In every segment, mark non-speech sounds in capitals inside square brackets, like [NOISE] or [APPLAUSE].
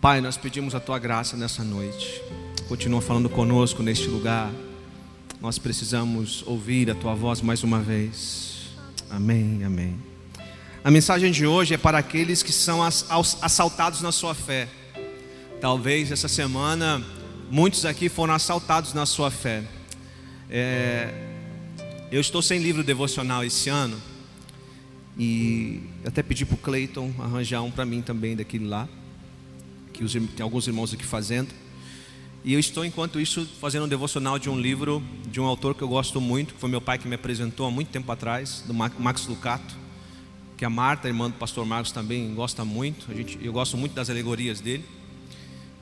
Pai, nós pedimos a tua graça nessa noite. Continua falando conosco neste lugar. Nós precisamos ouvir a tua voz mais uma vez. Amém, amém. A mensagem de hoje é para aqueles que são assaltados na sua fé. Talvez essa semana muitos aqui foram assaltados na sua fé. É, eu estou sem livro devocional esse ano e até pedi para o Cleiton arranjar um para mim também daquele lá, que os, tem alguns irmãos aqui fazendo. E eu estou, enquanto isso, fazendo um devocional de um livro de um autor que eu gosto muito, que foi meu pai que me apresentou há muito tempo atrás, do Max Lucato, que a Marta, irmã do pastor Marcos, também gosta muito. Gente, eu gosto muito das alegorias dele.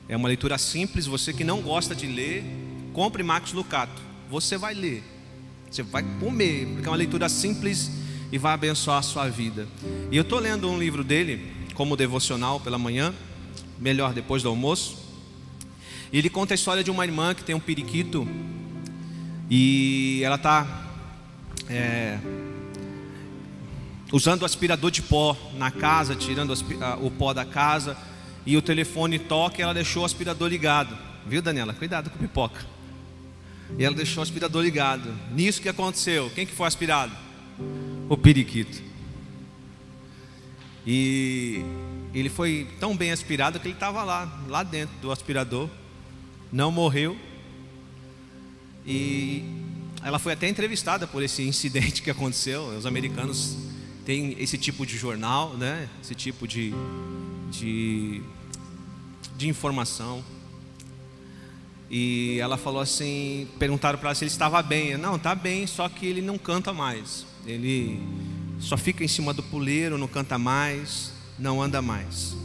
É uma leitura simples. Você que não gosta de ler, compre Max Lucato. Você vai ler, você vai comer, porque é uma leitura simples e vai abençoar a sua vida. E eu estou lendo um livro dele, como devocional pela manhã, melhor depois do almoço. E ele conta a história de uma irmã que tem um periquito e ela está é, usando o aspirador de pó na casa, tirando o pó da casa, e o telefone toca e ela deixou o aspirador ligado. Viu, Daniela? Cuidado com pipoca. E ela deixou o aspirador ligado. Nisso que aconteceu? Quem que foi aspirado? O periquito. E ele foi tão bem aspirado que ele estava lá, lá dentro do aspirador não morreu. E ela foi até entrevistada por esse [LAUGHS] incidente que aconteceu. Os americanos têm esse tipo de jornal, né? Esse tipo de, de, de informação. E ela falou assim, perguntaram para ela se ele estava bem. Não, está bem, só que ele não canta mais. Ele só fica em cima do puleiro, não canta mais, não anda mais.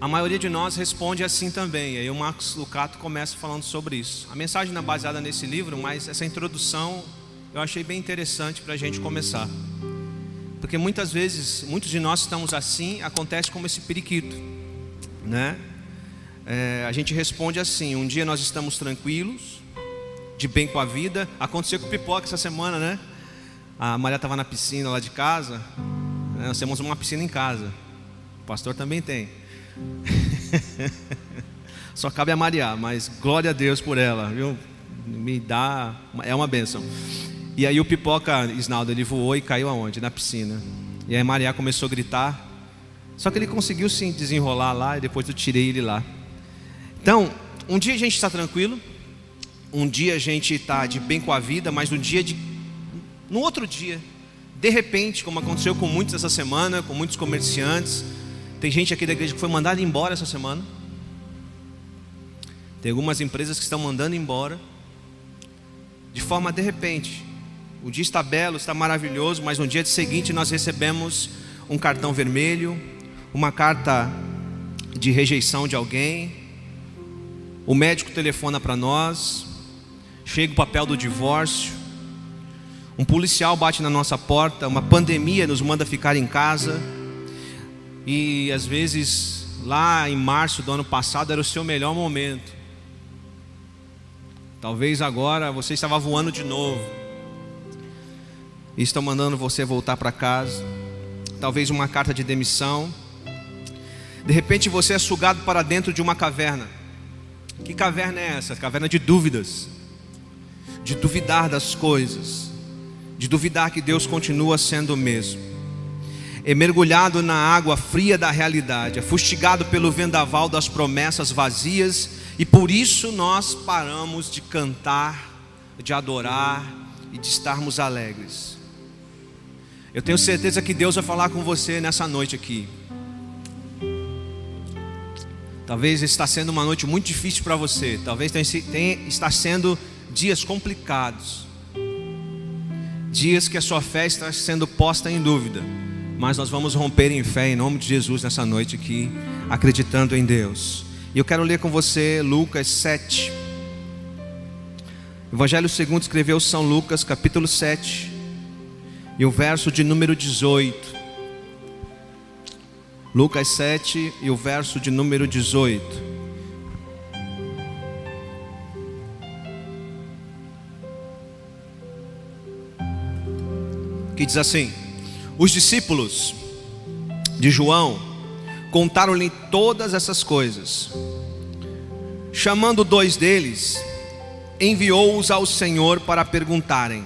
A maioria de nós responde assim também. E aí o Marcos Lucato começa falando sobre isso. A mensagem não é baseada nesse livro, mas essa introdução eu achei bem interessante para a gente começar. Porque muitas vezes, muitos de nós estamos assim, acontece como esse periquito, né? É, a gente responde assim: um dia nós estamos tranquilos, de bem com a vida. Aconteceu com o pipoca essa semana, né? A Maria estava na piscina lá de casa. Né? Nós temos uma piscina em casa. O pastor também tem. [LAUGHS] Só cabe a Maria, mas glória a Deus por ela, viu? Me dá, é uma bênção. E aí o pipoca, Isnaldo, ele voou e caiu aonde? Na piscina. E aí Maria começou a gritar. Só que ele conseguiu sim desenrolar lá e depois eu tirei ele lá. Então, um dia a gente está tranquilo, um dia a gente está de bem com a vida, mas no dia de. No outro dia, de repente, como aconteceu com muitos essa semana, com muitos comerciantes, tem gente aqui da igreja que foi mandada embora essa semana. Tem algumas empresas que estão mandando embora. De forma de repente. O dia está belo, está maravilhoso, mas no dia seguinte nós recebemos um cartão vermelho, uma carta de rejeição de alguém. O médico telefona para nós. Chega o papel do divórcio. Um policial bate na nossa porta. Uma pandemia nos manda ficar em casa e às vezes lá em março do ano passado era o seu melhor momento. Talvez agora você estava voando de novo. E estão mandando você voltar para casa. Talvez uma carta de demissão. De repente você é sugado para dentro de uma caverna. Que caverna é essa? Caverna de dúvidas. De duvidar das coisas. De duvidar que Deus continua sendo o mesmo é mergulhado na água fria da realidade, é fustigado pelo vendaval das promessas vazias, e por isso nós paramos de cantar, de adorar e de estarmos alegres. Eu tenho certeza que Deus vai falar com você nessa noite aqui. Talvez está sendo uma noite muito difícil para você, talvez tenha, tenha, está sendo dias complicados, dias que a sua fé está sendo posta em dúvida mas nós vamos romper em fé em nome de Jesus nessa noite aqui, acreditando em Deus. E eu quero ler com você Lucas 7. Evangelho segundo escreveu São Lucas, capítulo 7, e o verso de número 18. Lucas 7 e o verso de número 18. Que diz assim: os discípulos de João contaram-lhe todas essas coisas. Chamando dois deles, enviou-os ao Senhor para perguntarem: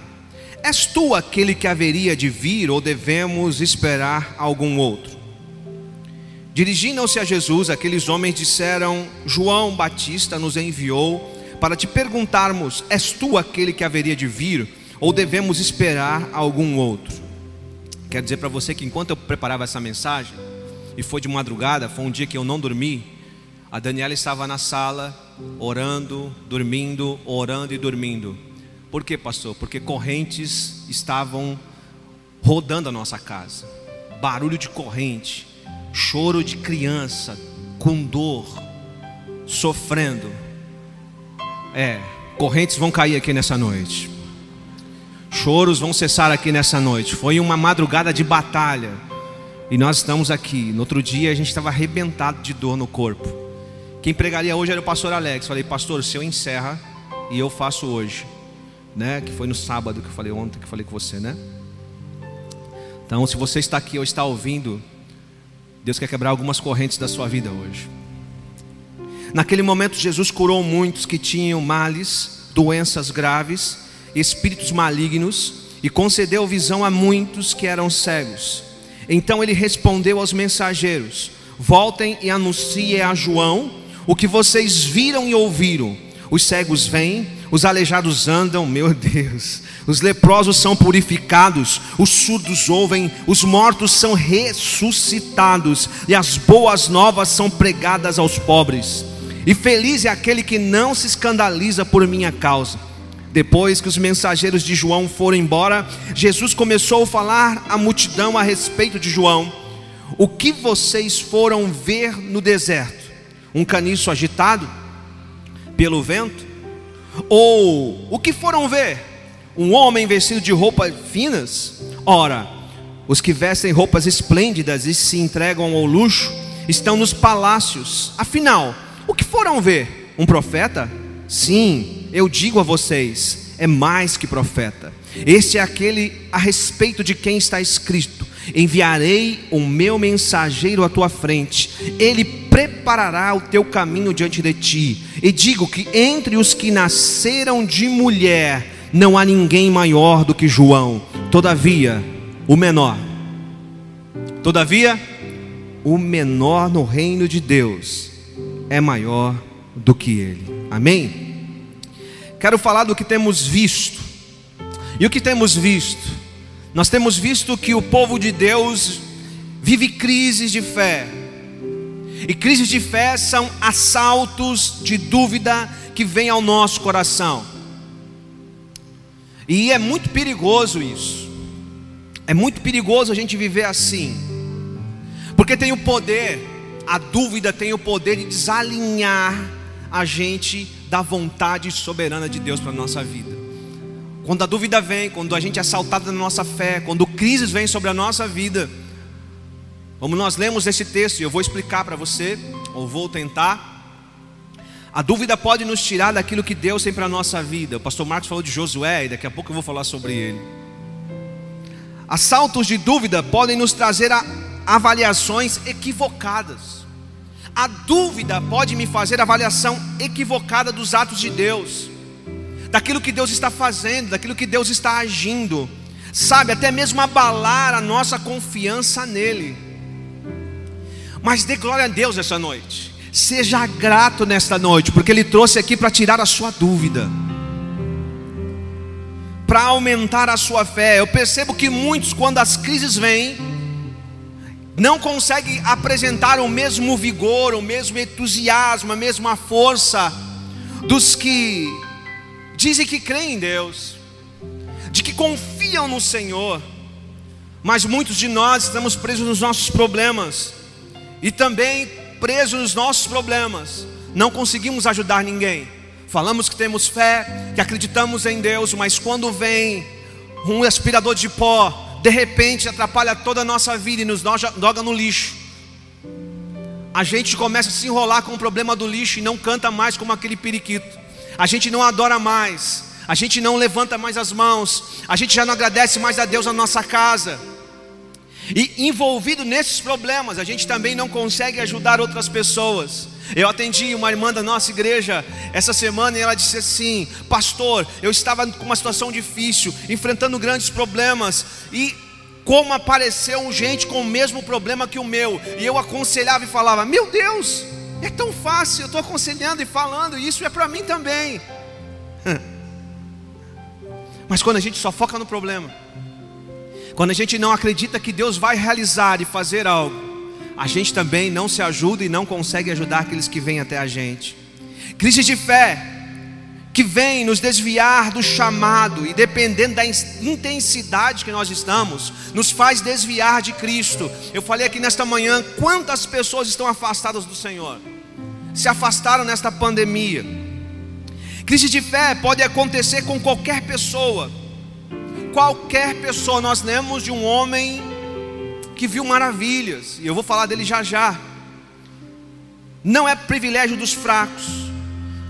És tu aquele que haveria de vir ou devemos esperar algum outro? Dirigindo-se a Jesus, aqueles homens disseram: João Batista nos enviou para te perguntarmos: És tu aquele que haveria de vir ou devemos esperar algum outro? Quero dizer para você que enquanto eu preparava essa mensagem, e foi de madrugada, foi um dia que eu não dormi, a Daniela estava na sala, orando, dormindo, orando e dormindo. Por quê, pastor? Porque correntes estavam rodando a nossa casa. Barulho de corrente, choro de criança com dor, sofrendo. É, correntes vão cair aqui nessa noite. Choros vão cessar aqui nessa noite. Foi uma madrugada de batalha. E nós estamos aqui. No outro dia a gente estava arrebentado de dor no corpo. Quem pregaria hoje era o pastor Alex. Falei, pastor, o senhor encerra e eu faço hoje. Né? Que foi no sábado que eu falei ontem, que eu falei com você, né? Então, se você está aqui ou está ouvindo, Deus quer quebrar algumas correntes da sua vida hoje. Naquele momento, Jesus curou muitos que tinham males, doenças graves espíritos malignos e concedeu visão a muitos que eram cegos. Então ele respondeu aos mensageiros: Voltem e anunciem a João o que vocês viram e ouviram. Os cegos vêm, os aleijados andam, meu Deus. Os leprosos são purificados, os surdos ouvem, os mortos são ressuscitados e as boas novas são pregadas aos pobres. E feliz é aquele que não se escandaliza por minha causa. Depois que os mensageiros de João foram embora, Jesus começou a falar à multidão a respeito de João. O que vocês foram ver no deserto? Um caniço agitado pelo vento? Ou o que foram ver? Um homem vestido de roupas finas? Ora, os que vestem roupas esplêndidas e se entregam ao luxo estão nos palácios. Afinal, o que foram ver? Um profeta? Sim, eu digo a vocês, é mais que profeta. Este é aquele a respeito de quem está escrito: Enviarei o meu mensageiro à tua frente, ele preparará o teu caminho diante de ti. E digo que entre os que nasceram de mulher, não há ninguém maior do que João. Todavia, o menor. Todavia, o menor no reino de Deus é maior do que ele. Amém? Quero falar do que temos visto. E o que temos visto? Nós temos visto que o povo de Deus vive crises de fé. E crises de fé são assaltos de dúvida que vêm ao nosso coração. E é muito perigoso isso. É muito perigoso a gente viver assim. Porque tem o poder, a dúvida tem o poder de desalinhar a gente da vontade soberana de Deus para a nossa vida. Quando a dúvida vem, quando a gente é assaltado na nossa fé, quando crises vêm sobre a nossa vida, como nós lemos esse texto, e eu vou explicar para você, ou vou tentar. A dúvida pode nos tirar daquilo que Deus tem para a nossa vida. O pastor Marcos falou de Josué e daqui a pouco eu vou falar sobre ele. Assaltos de dúvida podem nos trazer a avaliações equivocadas. A dúvida pode me fazer avaliação equivocada dos atos de Deus, daquilo que Deus está fazendo, daquilo que Deus está agindo, sabe, até mesmo abalar a nossa confiança nele. Mas dê glória a Deus essa noite, seja grato nesta noite, porque Ele trouxe aqui para tirar a sua dúvida, para aumentar a sua fé. Eu percebo que muitos, quando as crises vêm, não consegue apresentar o mesmo vigor, o mesmo entusiasmo, a mesma força dos que dizem que creem em Deus, de que confiam no Senhor, mas muitos de nós estamos presos nos nossos problemas e também presos nos nossos problemas, não conseguimos ajudar ninguém. Falamos que temos fé, que acreditamos em Deus, mas quando vem um aspirador de pó, de repente atrapalha toda a nossa vida e nos joga no lixo. A gente começa a se enrolar com o problema do lixo e não canta mais como aquele periquito. A gente não adora mais. A gente não levanta mais as mãos. A gente já não agradece mais a Deus na nossa casa. E envolvido nesses problemas, a gente também não consegue ajudar outras pessoas. Eu atendi uma irmã da nossa igreja essa semana e ela disse assim: Pastor, eu estava com uma situação difícil, enfrentando grandes problemas, e como apareceu gente com o mesmo problema que o meu, e eu aconselhava e falava: Meu Deus, é tão fácil, eu estou aconselhando e falando, e isso é para mim também. [LAUGHS] Mas quando a gente só foca no problema, quando a gente não acredita que Deus vai realizar e fazer algo, a gente também não se ajuda e não consegue ajudar aqueles que vêm até a gente. Crise de fé que vem nos desviar do chamado e dependendo da intensidade que nós estamos, nos faz desviar de Cristo. Eu falei aqui nesta manhã quantas pessoas estão afastadas do Senhor. Se afastaram nesta pandemia. Crise de fé pode acontecer com qualquer pessoa qualquer pessoa. Nós lemos de um homem que viu maravilhas, e eu vou falar dele já já. Não é privilégio dos fracos,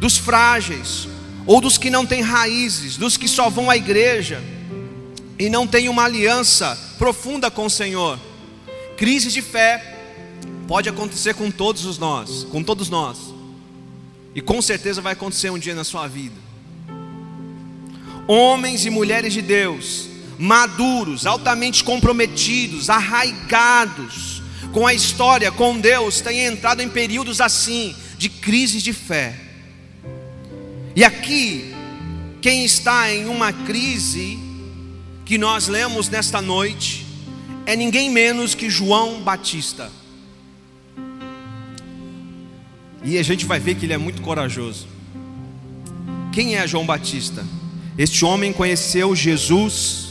dos frágeis, ou dos que não têm raízes, dos que só vão à igreja e não têm uma aliança profunda com o Senhor. Crise de fé pode acontecer com todos os nós, com todos nós. E com certeza vai acontecer um dia na sua vida homens e mulheres de Deus, maduros, altamente comprometidos, arraigados com a história, com Deus, têm entrado em períodos assim, de crises de fé. E aqui, quem está em uma crise que nós lemos nesta noite, é ninguém menos que João Batista. E a gente vai ver que ele é muito corajoso. Quem é João Batista? Este homem conheceu Jesus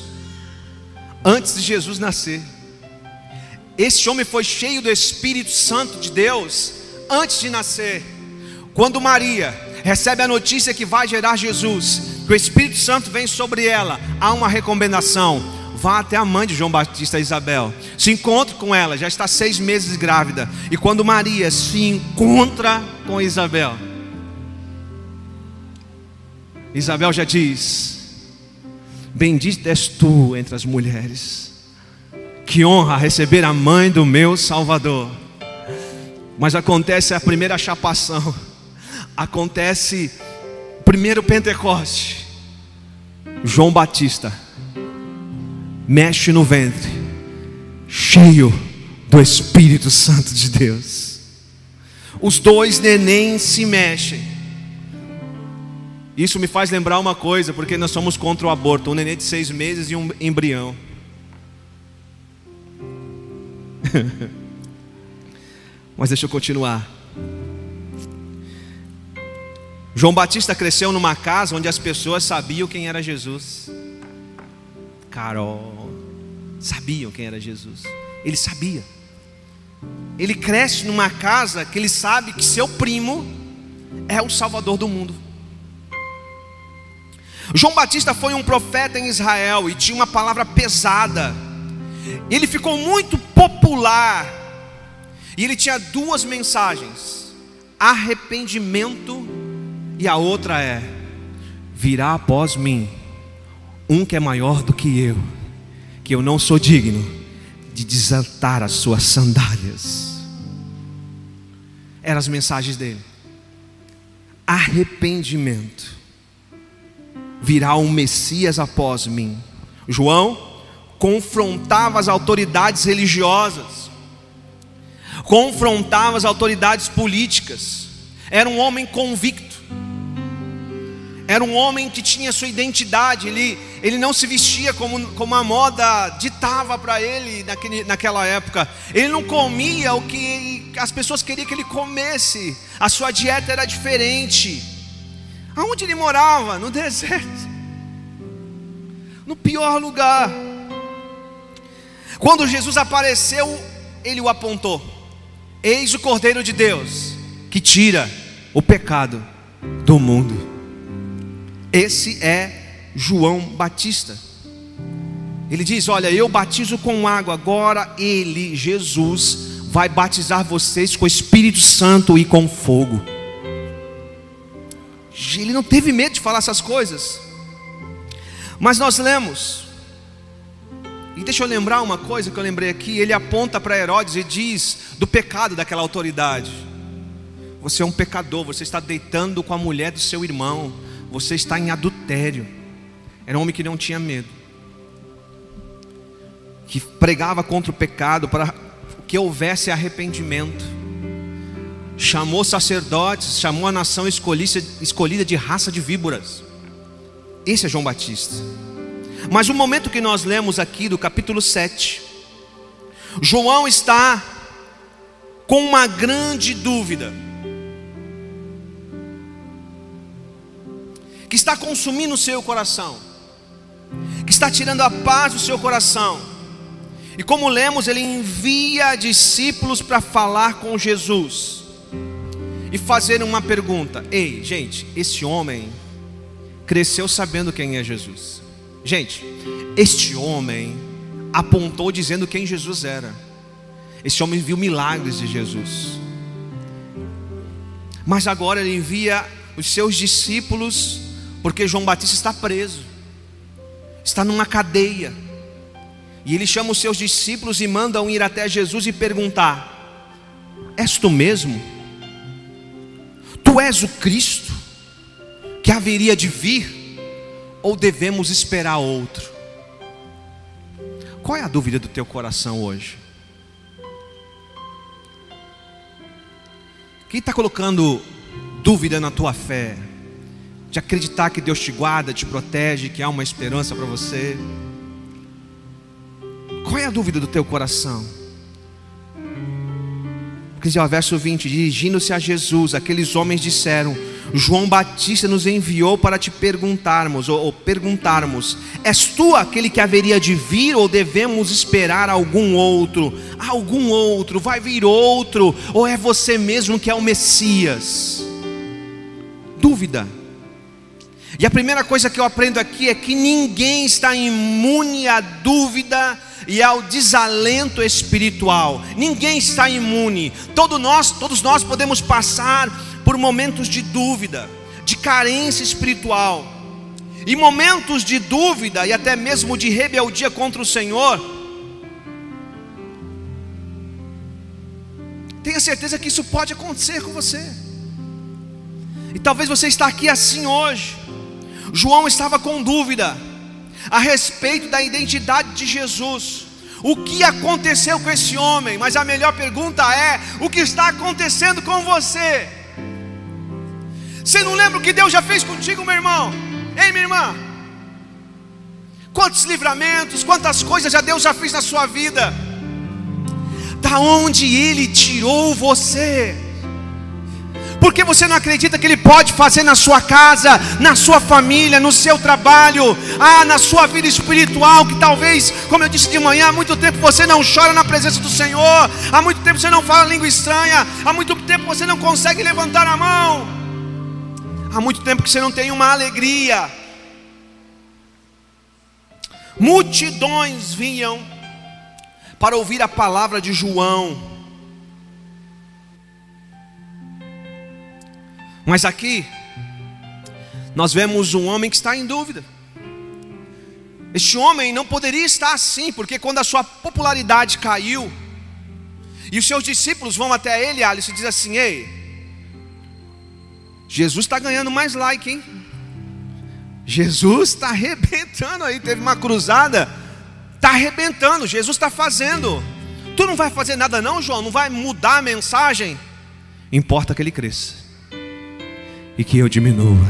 antes de Jesus nascer. Este homem foi cheio do Espírito Santo de Deus antes de nascer. Quando Maria recebe a notícia que vai gerar Jesus, que o Espírito Santo vem sobre ela, há uma recomendação. Vá até a mãe de João Batista, Isabel. Se encontre com ela, já está seis meses grávida. E quando Maria se encontra com Isabel, Isabel já diz: Bendita és tu entre as mulheres. Que honra receber a mãe do meu Salvador. Mas acontece a primeira chapação. Acontece primeiro Pentecoste. João Batista mexe no ventre, cheio do Espírito Santo de Deus. Os dois nenéns se mexem. Isso me faz lembrar uma coisa, porque nós somos contra o aborto: um neném de seis meses e um embrião. [LAUGHS] Mas deixa eu continuar. João Batista cresceu numa casa onde as pessoas sabiam quem era Jesus. Carol, sabiam quem era Jesus. Ele sabia. Ele cresce numa casa que ele sabe que seu primo é o Salvador do mundo. João Batista foi um profeta em Israel e tinha uma palavra pesada. Ele ficou muito popular. E ele tinha duas mensagens: arrependimento e a outra é: virá após mim um que é maior do que eu, que eu não sou digno de desatar as suas sandálias. Eram as mensagens dele. Arrependimento virá um Messias após mim. João confrontava as autoridades religiosas, confrontava as autoridades políticas, era um homem convicto, era um homem que tinha sua identidade, ele, ele não se vestia como, como a moda ditava para ele naquele, naquela época, ele não comia o que as pessoas queriam que ele comesse, a sua dieta era diferente. Aonde ele morava? No [LAUGHS] deserto. No pior lugar. Quando Jesus apareceu, ele o apontou. Eis o Cordeiro de Deus que tira o pecado do mundo. Esse é João Batista. Ele diz: Olha, eu batizo com água, agora ele, Jesus, vai batizar vocês com o Espírito Santo e com fogo. Ele não teve medo de falar essas coisas. Mas nós lemos, e deixa eu lembrar uma coisa que eu lembrei aqui: ele aponta para Herodes e diz do pecado daquela autoridade. Você é um pecador, você está deitando com a mulher do seu irmão, você está em adultério. Era um homem que não tinha medo, que pregava contra o pecado para que houvesse arrependimento. Chamou sacerdotes, chamou a nação escolhida de raça de víboras. Esse é João Batista. Mas o momento que nós lemos aqui do capítulo 7, João está com uma grande dúvida. Que está consumindo o seu coração, que está tirando a paz do seu coração. E como lemos, ele envia discípulos para falar com Jesus e fazer uma pergunta: Ei, gente, esse homem cresceu sabendo quem é Jesus. Gente, este homem apontou dizendo quem Jesus era. Este homem viu milagres de Jesus. Mas agora ele envia os seus discípulos, porque João Batista está preso, está numa cadeia. E ele chama os seus discípulos e mandam ir até Jesus e perguntar: És tu mesmo? Tu és o Cristo que haveria de vir? ou devemos esperar outro? Qual é a dúvida do teu coração hoje? Quem está colocando dúvida na tua fé? De acreditar que Deus te guarda, te protege, que há uma esperança para você? Qual é a dúvida do teu coração? Porque, o verso 20: Dirigindo-se a Jesus, aqueles homens disseram: João Batista nos enviou para te perguntarmos, ou, ou, perguntarmos: És tu aquele que haveria de vir, ou devemos esperar algum outro? Algum outro, vai vir outro, ou é você mesmo que é o Messias? Dúvida. E a primeira coisa que eu aprendo aqui é que ninguém está imune à dúvida e ao desalento espiritual. Ninguém está imune. Todos nós, todos nós podemos passar por momentos de dúvida, de carência espiritual, e momentos de dúvida e até mesmo de rebeldia contra o Senhor. Tenha certeza que isso pode acontecer com você. E talvez você está aqui assim hoje. João estava com dúvida a respeito da identidade de Jesus. O que aconteceu com esse homem? Mas a melhor pergunta é: o que está acontecendo com você? Você não lembra o que Deus já fez contigo, meu irmão? Ei, minha irmã? Quantos livramentos, quantas coisas já Deus já fez na sua vida? Da onde Ele tirou você? Porque você não acredita que Ele pode fazer na sua casa, na sua família, no seu trabalho, ah, na sua vida espiritual, que talvez, como eu disse de manhã, há muito tempo você não chora na presença do Senhor, há muito tempo você não fala língua estranha, há muito tempo você não consegue levantar a mão. Há muito tempo que você não tem uma alegria. Multidões vinham para ouvir a palavra de João. Mas aqui, nós vemos um homem que está em dúvida. Este homem não poderia estar assim, porque quando a sua popularidade caiu, e os seus discípulos vão até ele, Alice, e diz assim: Ei, Jesus está ganhando mais like, hein? Jesus está arrebentando aí. Teve uma cruzada, está arrebentando. Jesus está fazendo. Tu não vai fazer nada, não, João? Não vai mudar a mensagem? Importa que ele cresça e que eu diminua.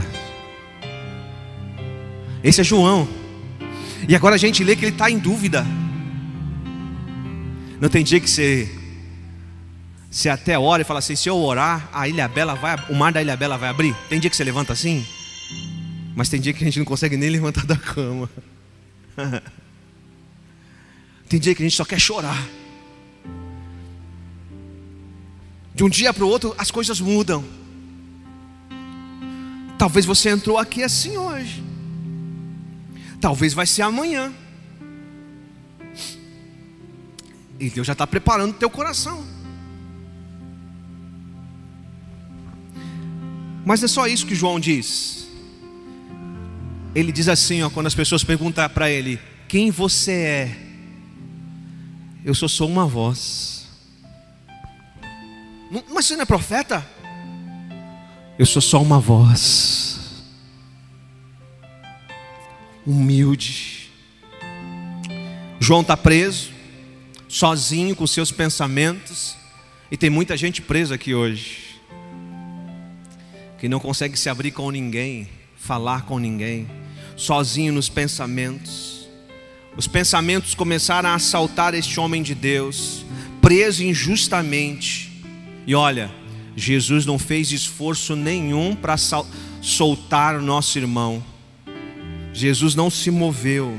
Esse é João. E agora a gente lê que ele está em dúvida. Não tem dia que você você até ora e fala assim: se eu orar, a Ilha Bela vai, o mar da Ilha Bela vai abrir. Tem dia que você levanta assim, mas tem dia que a gente não consegue nem levantar da cama. [LAUGHS] tem dia que a gente só quer chorar. De um dia para o outro as coisas mudam. Talvez você entrou aqui assim hoje. Talvez vai ser amanhã. E Deus já está preparando o teu coração. Mas é só isso que João diz. Ele diz assim, ó, quando as pessoas perguntam para ele: "Quem você é?" Eu sou só uma voz. Mas você não é profeta? Eu sou só uma voz. Humilde. João está preso, sozinho com seus pensamentos, e tem muita gente presa aqui hoje, que não consegue se abrir com ninguém, falar com ninguém, sozinho nos pensamentos. Os pensamentos começaram a assaltar este homem de Deus, preso injustamente. E olha, Jesus não fez esforço nenhum para soltar nosso irmão. Jesus não se moveu.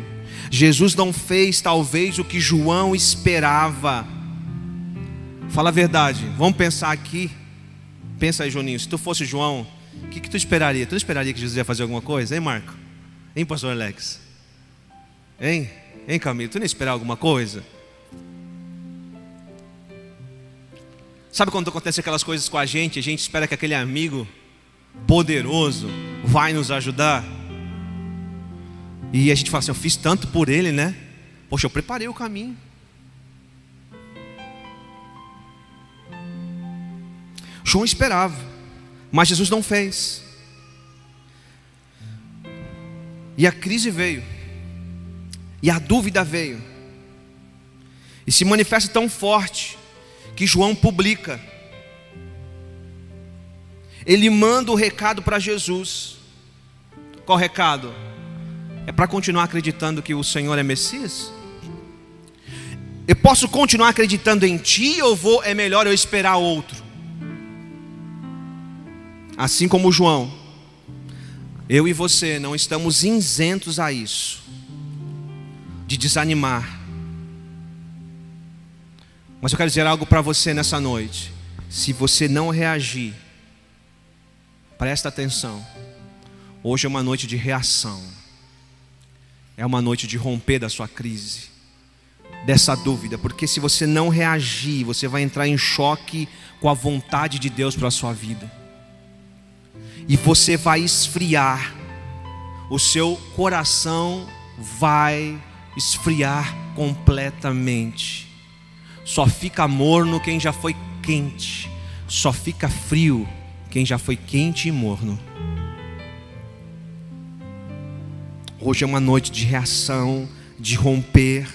Jesus não fez talvez o que João esperava. Fala a verdade. Vamos pensar aqui. Pensa aí, Joninho. Se tu fosse João, o que, que tu esperaria? Tu esperaria que Jesus ia fazer alguma coisa, hein, Marco? Hein, pastor Alex? Hein? Hein, Camilo? Tu não ia esperar alguma coisa? Sabe quando acontece aquelas coisas com a gente, a gente espera que aquele amigo poderoso vai nos ajudar? E a gente fala assim: Eu fiz tanto por ele, né? Poxa, eu preparei o caminho. João esperava, mas Jesus não fez. E a crise veio, e a dúvida veio, e se manifesta tão forte que João publica. Ele manda o recado para Jesus. Qual recado? É para continuar acreditando que o Senhor é Messias? Eu posso continuar acreditando em ti ou vou é melhor eu esperar outro? Assim como João, eu e você não estamos isentos a isso, de desanimar, mas eu quero dizer algo para você nessa noite. Se você não reagir, presta atenção. Hoje é uma noite de reação. É uma noite de romper da sua crise, dessa dúvida, porque se você não reagir, você vai entrar em choque com a vontade de Deus para a sua vida. E você vai esfriar. O seu coração vai esfriar completamente. Só fica morno quem já foi quente. Só fica frio quem já foi quente e morno. Hoje é uma noite de reação, de romper.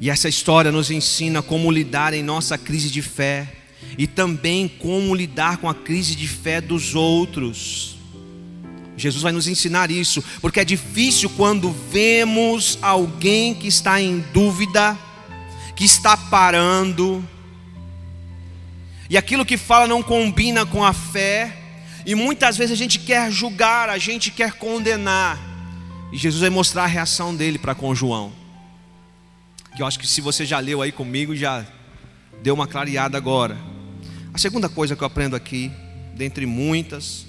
E essa história nos ensina como lidar em nossa crise de fé e também como lidar com a crise de fé dos outros. Jesus vai nos ensinar isso, porque é difícil quando vemos alguém que está em dúvida que está parando, e aquilo que fala não combina com a fé, e muitas vezes a gente quer julgar, a gente quer condenar, e Jesus vai mostrar a reação dele para com João, que eu acho que se você já leu aí comigo, já deu uma clareada agora. A segunda coisa que eu aprendo aqui, dentre muitas,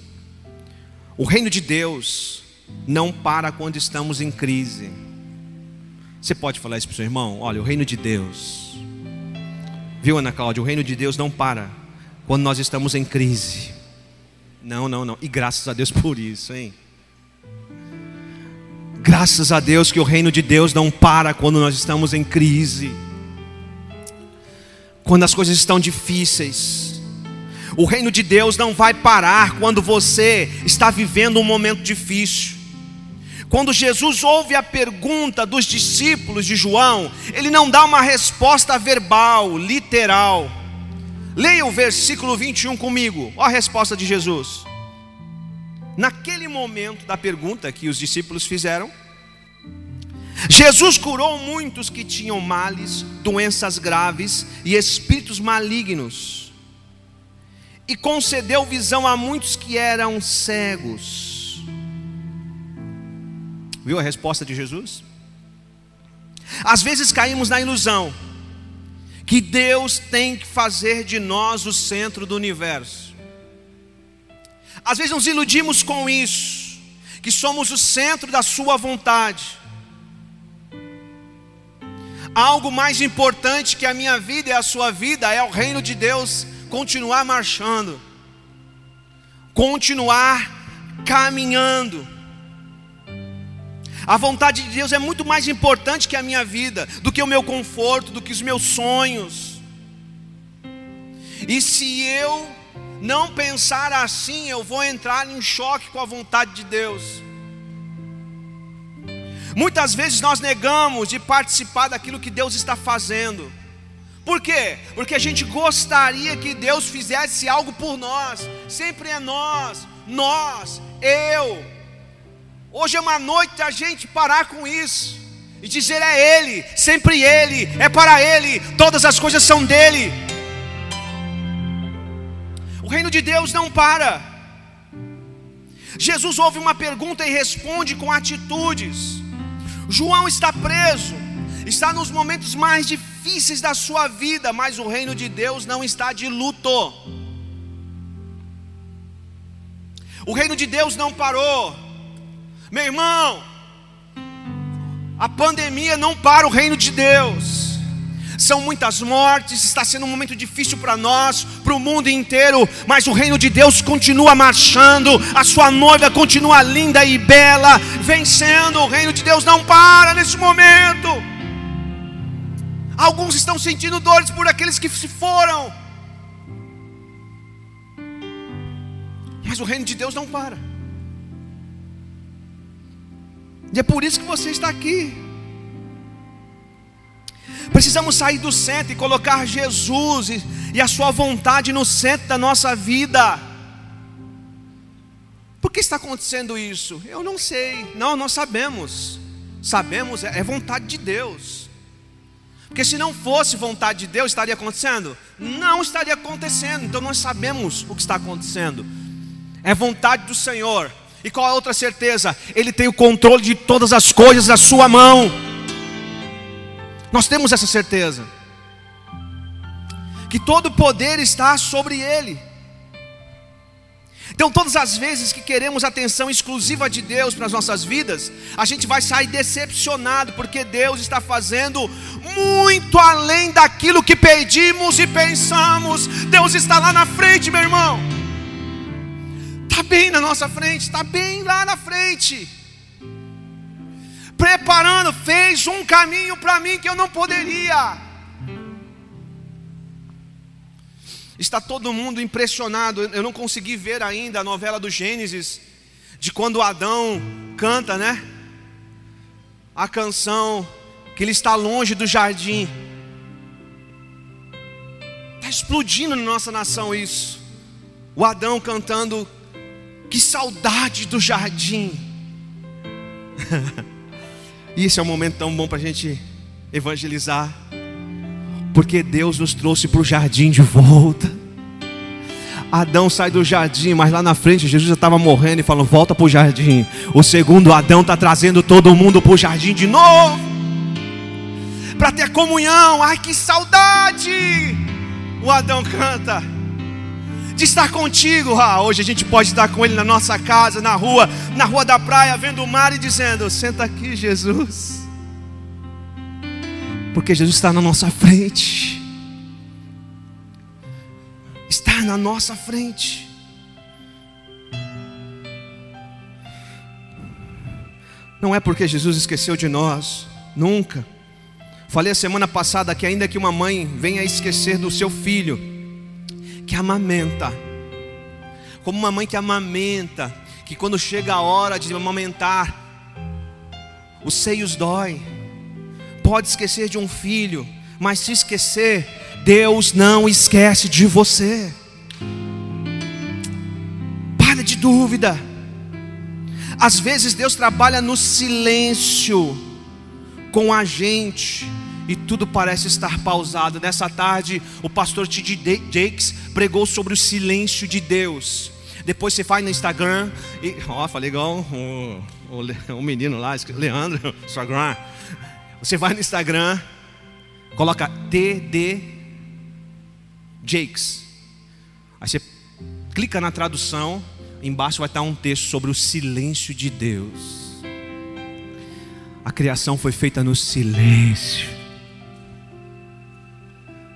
o reino de Deus não para quando estamos em crise. Você pode falar isso para o seu irmão? Olha, o reino de Deus. Viu, Ana Cláudia? O reino de Deus não para quando nós estamos em crise. Não, não, não. E graças a Deus [LAUGHS] por isso, hein? Graças a Deus que o reino de Deus não para quando nós estamos em crise. Quando as coisas estão difíceis. O reino de Deus não vai parar quando você está vivendo um momento difícil. Quando Jesus ouve a pergunta dos discípulos de João, ele não dá uma resposta verbal, literal. Leia o versículo 21 comigo, olha a resposta de Jesus. Naquele momento da pergunta que os discípulos fizeram, Jesus curou muitos que tinham males, doenças graves e espíritos malignos, e concedeu visão a muitos que eram cegos Viu a resposta de Jesus? Às vezes caímos na ilusão que Deus tem que fazer de nós o centro do universo. Às vezes nos iludimos com isso, que somos o centro da Sua vontade. Algo mais importante que a minha vida e a sua vida é o reino de Deus continuar marchando, continuar caminhando. A vontade de Deus é muito mais importante que a minha vida, do que o meu conforto, do que os meus sonhos. E se eu não pensar assim, eu vou entrar em choque com a vontade de Deus. Muitas vezes nós negamos de participar daquilo que Deus está fazendo. Por quê? Porque a gente gostaria que Deus fizesse algo por nós. Sempre é nós, nós, eu. Hoje é uma noite a gente parar com isso e dizer é Ele, sempre Ele, é para Ele, todas as coisas são dele. O reino de Deus não para. Jesus ouve uma pergunta e responde com atitudes. João está preso, está nos momentos mais difíceis da sua vida, mas o reino de Deus não está de luto. O reino de Deus não parou, meu irmão. A pandemia não para o reino de Deus são muitas mortes, está sendo um momento difícil para nós, para o mundo inteiro, mas o reino de Deus continua marchando, a sua noiva continua linda e bela, vencendo, o reino de Deus não para nesse momento. Alguns estão sentindo dores por aqueles que se foram, mas o reino de Deus não para, e é por isso que você está aqui. Precisamos sair do centro e colocar Jesus e, e a Sua vontade no centro da nossa vida. Por que está acontecendo isso? Eu não sei. Não, nós sabemos. Sabemos, é, é vontade de Deus. Porque se não fosse vontade de Deus, estaria acontecendo? Não estaria acontecendo. Então nós sabemos o que está acontecendo. É vontade do Senhor. E qual é a outra certeza? Ele tem o controle de todas as coisas na sua mão. Nós temos essa certeza. Que todo poder está sobre Ele. Então, todas as vezes que queremos atenção exclusiva de Deus para as nossas vidas, a gente vai sair decepcionado, porque Deus está fazendo muito além daquilo que pedimos e pensamos. Deus está lá na frente, meu irmão. Bem na nossa frente, está bem lá na frente preparando, fez um caminho para mim que eu não poderia. Está todo mundo impressionado. Eu não consegui ver ainda a novela do Gênesis, de quando Adão canta, né? A canção que ele está longe do jardim. Está explodindo na nossa nação isso. O Adão cantando, que saudade do jardim. [LAUGHS] E esse é um momento tão bom para a gente evangelizar, porque Deus nos trouxe para o jardim de volta. Adão sai do jardim, mas lá na frente Jesus já estava morrendo e falou: Volta para o jardim. O segundo Adão está trazendo todo mundo para o jardim de novo, para ter comunhão. Ai que saudade! O Adão canta de estar contigo. Ah, hoje a gente pode estar com Ele na nossa casa, na rua, na rua da praia, vendo o mar e dizendo: Senta aqui, Jesus. Porque Jesus está na nossa frente. Está na nossa frente. Não é porque Jesus esqueceu de nós, nunca. Falei a semana passada que ainda que uma mãe venha esquecer do seu filho, que amamenta, como uma mãe que amamenta, que quando chega a hora de amamentar, os seios dói. Pode esquecer de um filho, mas se esquecer, Deus não esquece de você. Para de dúvida. Às vezes Deus trabalha no silêncio com a gente e tudo parece estar pausado. Nessa tarde, o pastor T.D. Jakes pregou sobre o silêncio de Deus. Depois você vai no Instagram e, ó, falei igual o, o, o menino lá, Leandro, [LAUGHS] Instagram. Você vai no Instagram, coloca T.D. Jakes. Aí você clica na tradução, embaixo vai estar um texto sobre o silêncio de Deus. A criação foi feita no silêncio.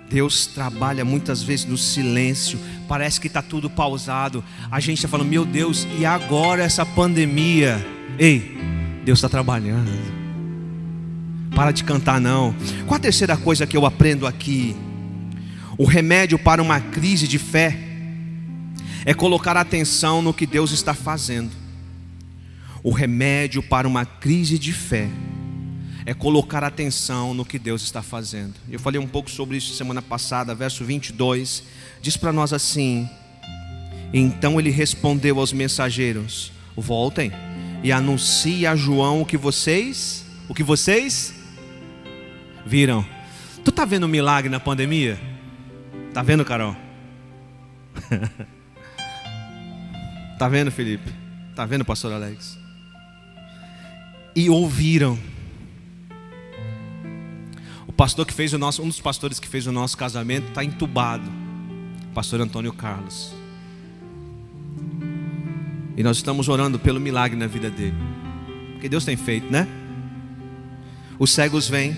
Deus trabalha muitas vezes no silêncio, parece que está tudo pausado. A gente está falando, meu Deus, e agora essa pandemia? Ei, Deus está trabalhando. Para de cantar, não. Qual a terceira coisa que eu aprendo aqui? O remédio para uma crise de fé é colocar atenção no que Deus está fazendo. O remédio para uma crise de fé é colocar atenção no que Deus está fazendo. Eu falei um pouco sobre isso semana passada, verso 22, diz para nós assim: Então ele respondeu aos mensageiros: Voltem e anuncie a João o que vocês, o que vocês viram. Tu tá vendo um milagre na pandemia? Tá vendo, Carol? [LAUGHS] tá vendo, Felipe? Tá vendo, pastor Alex? E ouviram. Pastor que fez o nosso, um dos pastores que fez o nosso casamento está entubado. Pastor Antônio Carlos. E nós estamos orando pelo milagre na vida dele. Porque Deus tem feito, né? Os cegos vêm,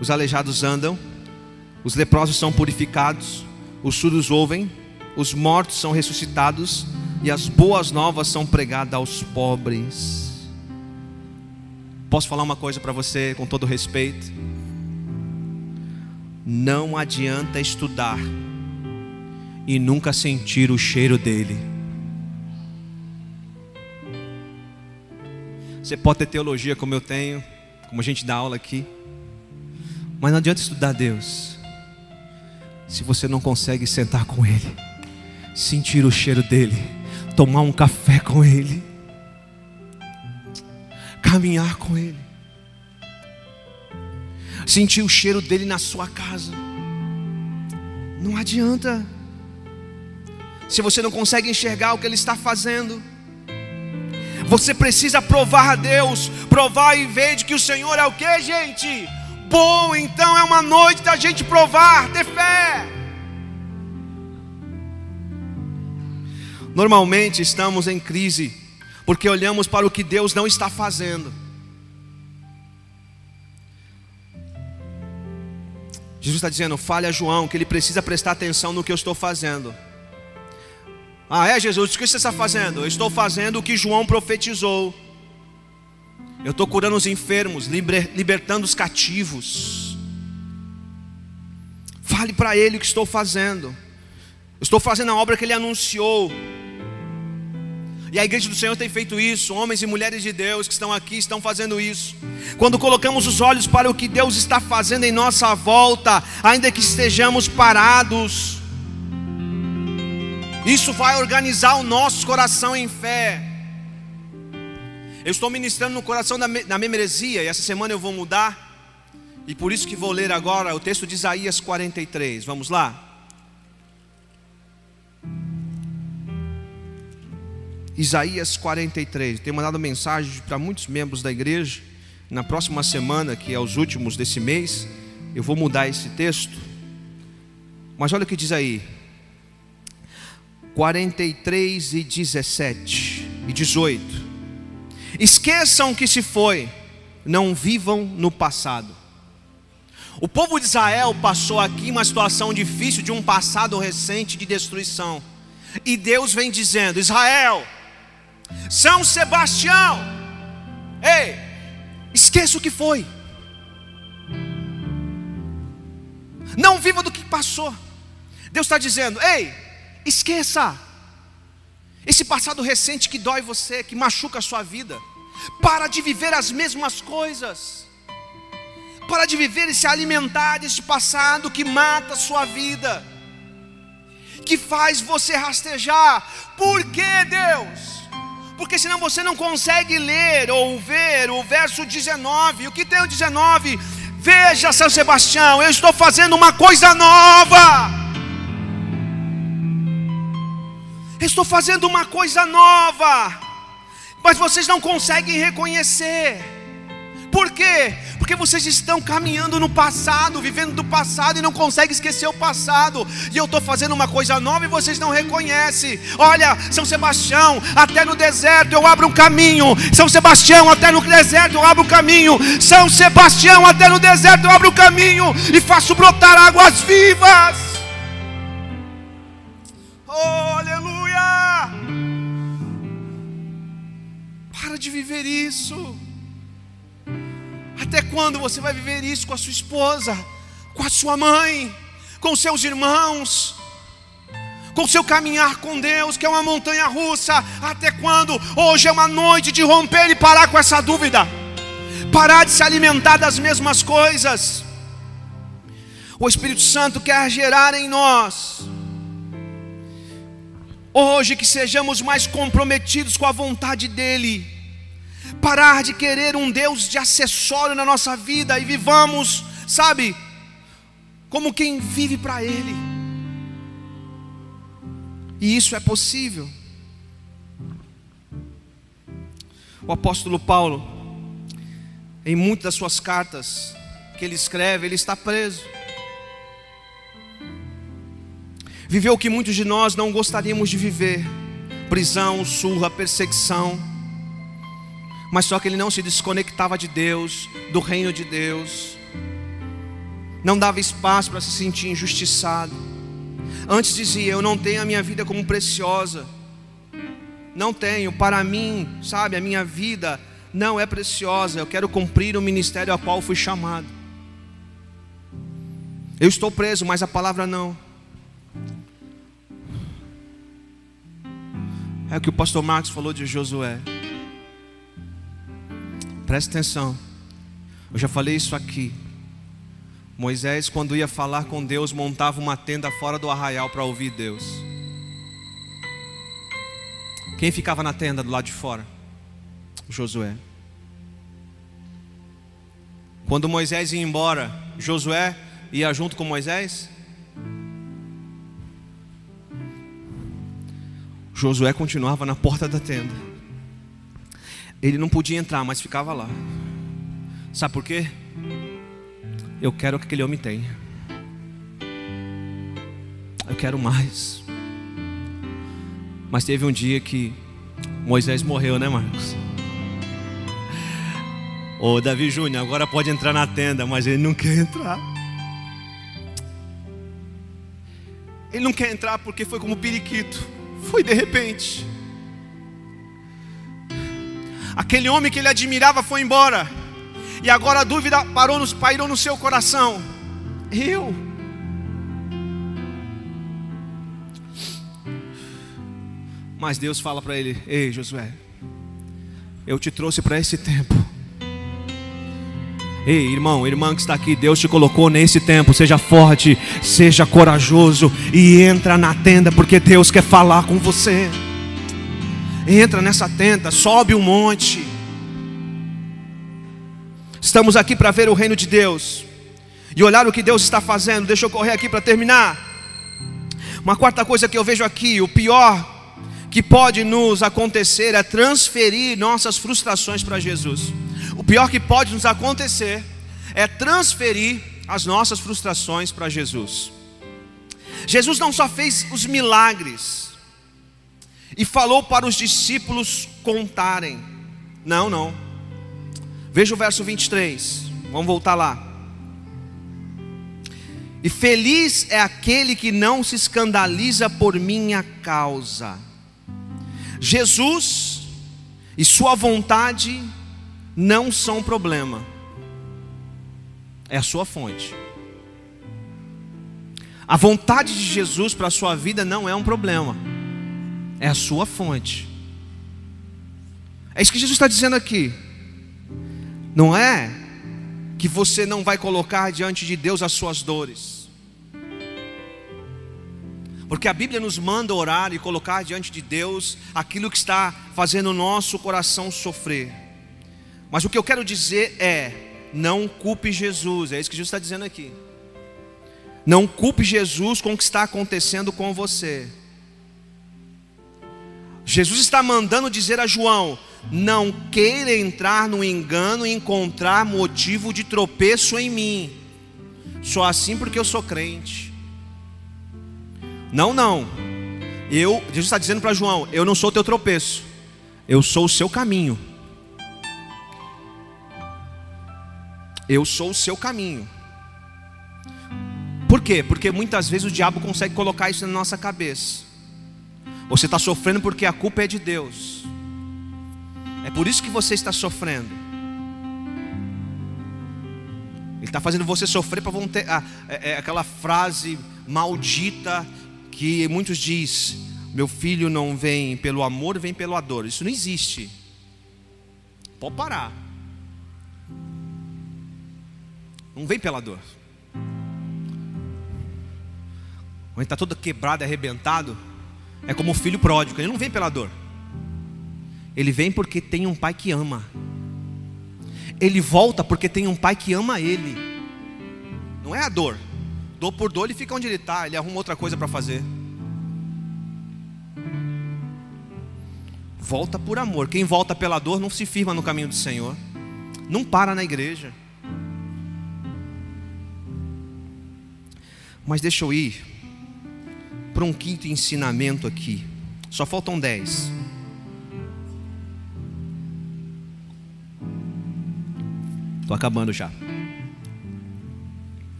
os aleijados andam, os leprosos são purificados, os surdos ouvem, os mortos são ressuscitados e as boas novas são pregadas aos pobres. Posso falar uma coisa para você com todo respeito? Não adianta estudar e nunca sentir o cheiro dele. Você pode ter teologia como eu tenho, como a gente dá aula aqui, mas não adianta estudar Deus se você não consegue sentar com Ele, sentir o cheiro dele, tomar um café com Ele, caminhar com Ele, sentir o cheiro dele na sua casa. Não adianta. Se você não consegue enxergar o que Ele está fazendo, você precisa provar a Deus, provar e ver de que o Senhor é o que, gente? Bom, então é uma noite da gente provar, ter fé. Normalmente estamos em crise, porque olhamos para o que Deus não está fazendo. Jesus está dizendo: fale a João que ele precisa prestar atenção no que eu estou fazendo. Ah, é Jesus, o que você está fazendo? Eu estou fazendo o que João profetizou. Eu estou curando os enfermos, libertando os cativos. Fale para ele o que estou fazendo. Eu estou fazendo a obra que ele anunciou. E a igreja do Senhor tem feito isso. Homens e mulheres de Deus que estão aqui estão fazendo isso. Quando colocamos os olhos para o que Deus está fazendo em nossa volta, ainda que estejamos parados, isso vai organizar o nosso coração em fé. Eu estou ministrando no coração da, da e essa semana eu vou mudar. E por isso que vou ler agora o texto de Isaías 43. Vamos lá? Isaías 43. Tenho mandado mensagem para muitos membros da igreja. Na próxima semana, que é os últimos desse mês, eu vou mudar esse texto. Mas olha o que diz aí: 43 e 17 e 18. Esqueçam que se foi, não vivam no passado. O povo de Israel passou aqui uma situação difícil de um passado recente de destruição. E Deus vem dizendo: Israel, São Sebastião, ei, esqueça o que foi. Não viva do que passou. Deus está dizendo: ei, Esqueça esse passado recente que dói você, que machuca a sua vida. Para de viver as mesmas coisas. Para de viver e se alimentar desse passado que mata a sua vida. Que faz você rastejar. Por que Deus? Porque senão você não consegue ler ou ver o verso 19. O que tem o 19? Veja, São Sebastião, eu estou fazendo uma coisa nova. Estou fazendo uma coisa nova, mas vocês não conseguem reconhecer. Por quê? Porque vocês estão caminhando no passado, vivendo do passado e não conseguem esquecer o passado. E eu estou fazendo uma coisa nova e vocês não reconhecem. Olha, São Sebastião, até no deserto eu abro um caminho. São Sebastião, até no deserto eu abro um caminho. São Sebastião, até no deserto eu abro um caminho e faço brotar águas vivas. Oh, aleluia! Para de viver isso. Quando você vai viver isso com a sua esposa, com a sua mãe, com seus irmãos? com seu caminhar com Deus, que é uma montanha russa. Até quando? Hoje é uma noite de romper e parar com essa dúvida, parar de se alimentar das mesmas coisas. O Espírito Santo quer gerar em nós, hoje, que sejamos mais comprometidos com a vontade dEle, parar de querer um Deus de acessório na nossa vida e vivamos, sabe, como quem vive para Ele. E isso é possível. O apóstolo Paulo, em muitas das suas cartas que ele escreve, ele está preso. Viveu o que muitos de nós não gostaríamos de viver: prisão, surra, perseguição. Mas só que ele não se desconectava de Deus, do reino de Deus, não dava espaço para se sentir injustiçado Antes dizia: Eu não tenho a minha vida como preciosa. Não tenho. Para mim, sabe, a minha vida não é preciosa. Eu quero cumprir o ministério ao qual fui chamado. Eu estou preso, mas a palavra não. É o que o pastor Marcos falou de Josué. Preste atenção. Eu já falei isso aqui. Moisés, quando ia falar com Deus, montava uma tenda fora do arraial para ouvir Deus. Quem ficava na tenda do lado de fora? Josué. Quando Moisés ia embora, Josué ia junto com Moisés? Josué continuava na porta da tenda. Ele não podia entrar, mas ficava lá. Sabe por quê? Eu quero que aquele homem tenha. Eu quero mais. Mas teve um dia que Moisés morreu, né, Marcos? Ô Davi Júnior, agora pode entrar na tenda, mas ele não quer entrar. Ele não quer entrar porque foi como periquito. Foi de repente. Aquele homem que ele admirava foi embora. E agora a dúvida parou nos, pairou no seu coração. Eu. Mas Deus fala para ele: Ei, Josué, eu te trouxe para esse tempo. Ei, irmão, irmã que está aqui, Deus te colocou nesse tempo. Seja forte, seja corajoso e entra na tenda, porque Deus quer falar com você. Entra nessa tenda, sobe um monte. Estamos aqui para ver o reino de Deus e olhar o que Deus está fazendo. Deixa eu correr aqui para terminar. Uma quarta coisa que eu vejo aqui: o pior que pode nos acontecer é transferir nossas frustrações para Jesus. O pior que pode nos acontecer é transferir as nossas frustrações para Jesus. Jesus não só fez os milagres e falou para os discípulos contarem. Não, não. Veja o verso 23. Vamos voltar lá. E feliz é aquele que não se escandaliza por minha causa. Jesus e sua vontade não são problema. É a sua fonte. A vontade de Jesus para a sua vida não é um problema. É a sua fonte. É isso que Jesus está dizendo aqui. Não é que você não vai colocar diante de Deus as suas dores. Porque a Bíblia nos manda orar e colocar diante de Deus aquilo que está fazendo o nosso coração sofrer. Mas o que eu quero dizer é: não culpe Jesus, é isso que Jesus está dizendo aqui. Não culpe Jesus com o que está acontecendo com você. Jesus está mandando dizer a João: não queira entrar no engano e encontrar motivo de tropeço em mim, só assim porque eu sou crente. Não, não. Eu, Jesus está dizendo para João: eu não sou teu tropeço, eu sou o seu caminho. Eu sou o seu caminho. Por quê? Porque muitas vezes o diabo consegue colocar isso na nossa cabeça. Você está sofrendo porque a culpa é de Deus. É por isso que você está sofrendo. Ele está fazendo você sofrer para ah, é, é aquela frase maldita que muitos diz: meu filho não vem pelo amor, vem pela dor. Isso não existe. Pode parar. Não vem pela dor. Quando está todo quebrado, arrebentado, é como o filho pródigo, ele não vem pela dor. Ele vem porque tem um pai que ama. Ele volta porque tem um pai que ama ele. Não é a dor. Dor por dor, ele fica onde ele está, ele arruma outra coisa para fazer. Volta por amor. Quem volta pela dor não se firma no caminho do Senhor. Não para na igreja. Mas deixa eu ir para um quinto ensinamento aqui. Só faltam dez. Estou acabando já.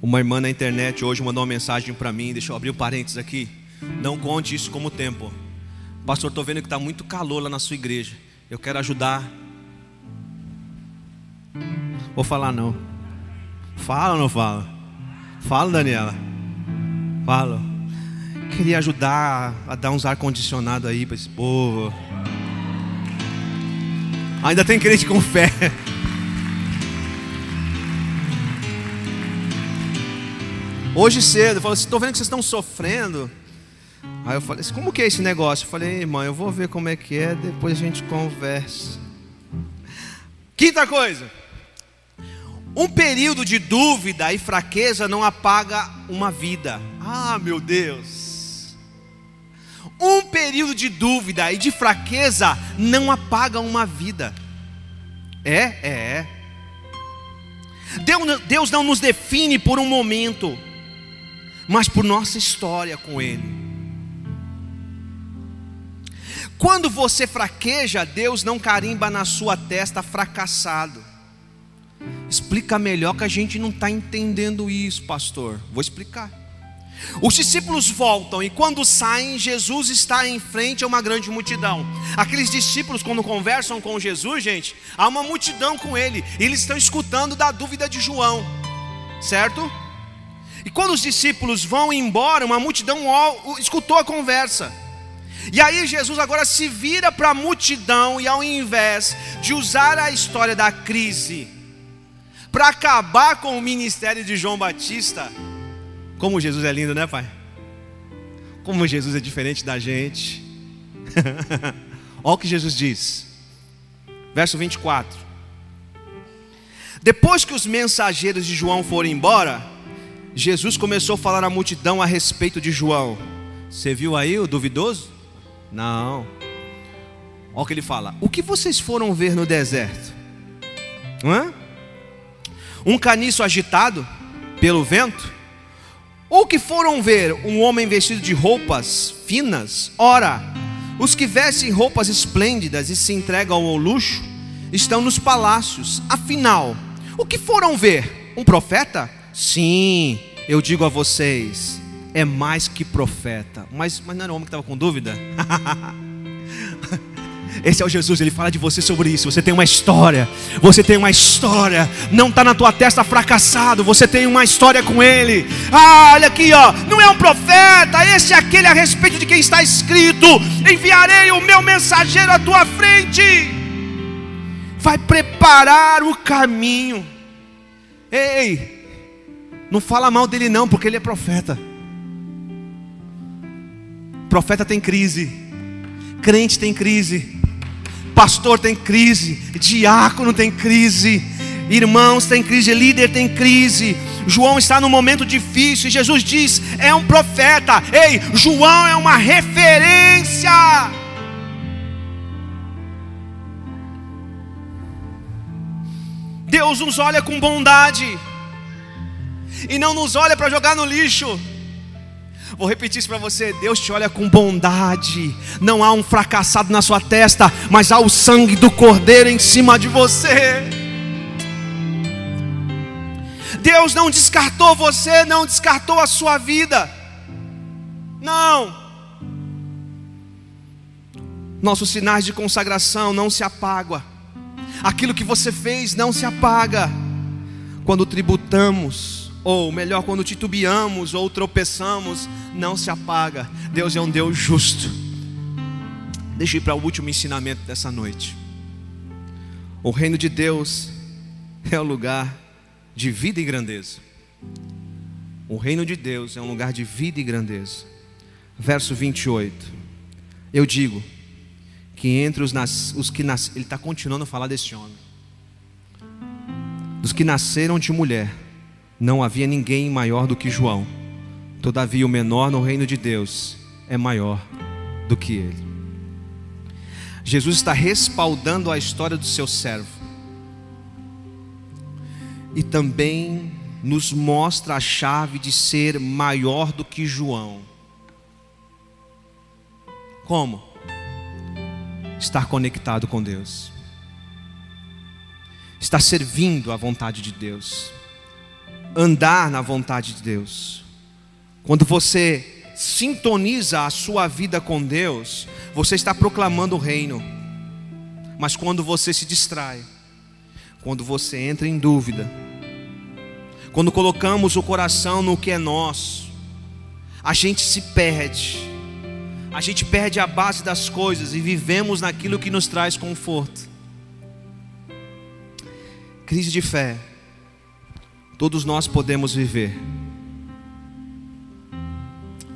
Uma irmã na internet hoje mandou uma mensagem para mim. Deixa eu abrir um parênteses aqui. Não conte isso como tempo. Pastor, estou vendo que está muito calor lá na sua igreja. Eu quero ajudar. Vou falar não. Fala ou não fala? Fala, Daniela. Fala. Queria ajudar a dar uns ar-condicionado aí para esse povo. Ainda tem crente com fé. Hoje cedo, eu falei assim, estou vendo que vocês estão sofrendo. Aí eu falei assim, como que é esse negócio? Eu falei, irmã, eu vou ver como é que é, depois a gente conversa. Quinta coisa. Um período de dúvida e fraqueza não apaga uma vida. Ah, meu Deus. Um período de dúvida e de fraqueza não apaga uma vida. É, é, é. Deus não nos define por um momento mas por nossa história com Ele. Quando você fraqueja, Deus não carimba na sua testa fracassado. Explica melhor que a gente não está entendendo isso, pastor. Vou explicar. Os discípulos voltam e quando saem, Jesus está em frente a uma grande multidão. Aqueles discípulos, quando conversam com Jesus, gente, há uma multidão com ele, e eles estão escutando da dúvida de João, certo? E quando os discípulos vão embora, uma multidão escutou a conversa. E aí Jesus agora se vira para a multidão e ao invés de usar a história da crise para acabar com o ministério de João Batista, como Jesus é lindo, né, pai? Como Jesus é diferente da gente. [LAUGHS] Olha o que Jesus diz. Verso 24. Depois que os mensageiros de João foram embora, Jesus começou a falar à multidão a respeito de João. Você viu aí o duvidoso? Não. Olha o que ele fala. O que vocês foram ver no deserto? Hã? Um caniço agitado pelo vento? Ou que foram ver um homem vestido de roupas finas? Ora, os que vestem roupas esplêndidas e se entregam ao luxo estão nos palácios. Afinal, o que foram ver? Um profeta? Sim, eu digo a vocês, é mais que profeta. Mas, mas não era o homem que estava com dúvida? [LAUGHS] Esse é o Jesus, ele fala de você sobre isso. Você tem uma história, você tem uma história. Não está na tua testa fracassado, você tem uma história com ele. Ah, olha aqui, ó, não é um profeta, esse é aquele a respeito de quem está escrito: enviarei o meu mensageiro à tua frente, vai preparar o caminho. Ei, não fala mal dele não, porque ele é profeta. Profeta tem crise. Crente tem crise. Pastor tem crise. Diácono tem crise. Irmãos tem crise. Líder tem crise. João está num momento difícil. E Jesus diz: é um profeta. Ei, João é uma referência. Deus nos olha com bondade e não nos olha para jogar no lixo. Vou repetir isso para você: Deus te olha com bondade. Não há um fracassado na sua testa, mas há o sangue do Cordeiro em cima de você. Deus não descartou você, não descartou a sua vida. Não. Nossos sinais de consagração não se apagam. Aquilo que você fez não se apaga. quando tributamos, ou melhor, quando titubeamos ou tropeçamos, não se apaga. Deus é um Deus justo. Deixa eu ir para o último ensinamento dessa noite. O reino de Deus é o lugar de vida e grandeza. O reino de Deus é um lugar de vida e grandeza. Verso 28. Eu digo que entre os, nas, os que nasceram, ele está continuando a falar desse homem. Dos que nasceram de mulher, não havia ninguém maior do que João. Todavia, o menor no reino de Deus é maior do que ele. Jesus está respaldando a história do seu servo. E também nos mostra a chave de ser maior do que João. Como? Estar conectado com Deus, estar servindo à vontade de Deus, andar na vontade de Deus. Quando você sintoniza a sua vida com Deus, você está proclamando o reino. Mas quando você se distrai, quando você entra em dúvida, quando colocamos o coração no que é nosso, a gente se perde. A gente perde a base das coisas e vivemos naquilo que nos traz conforto. Crise de fé. Todos nós podemos viver.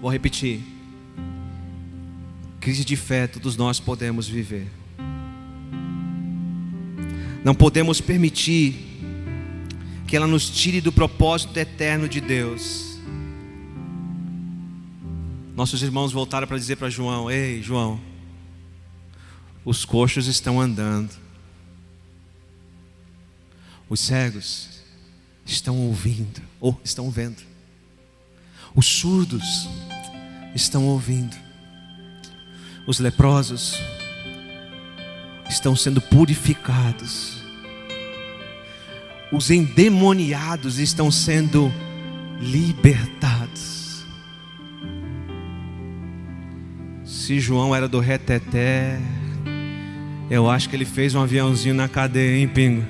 Vou repetir. Crise de fé, todos nós podemos viver. Não podemos permitir que ela nos tire do propósito eterno de Deus. Nossos irmãos voltaram para dizer para João: Ei, João, os coxos estão andando, os cegos estão ouvindo, ou estão vendo, os surdos estão ouvindo, os leprosos estão sendo purificados os endemoniados estão sendo libertados. Se João era do reteté, eu acho que ele fez um aviãozinho na cadeia, hein, Pingo?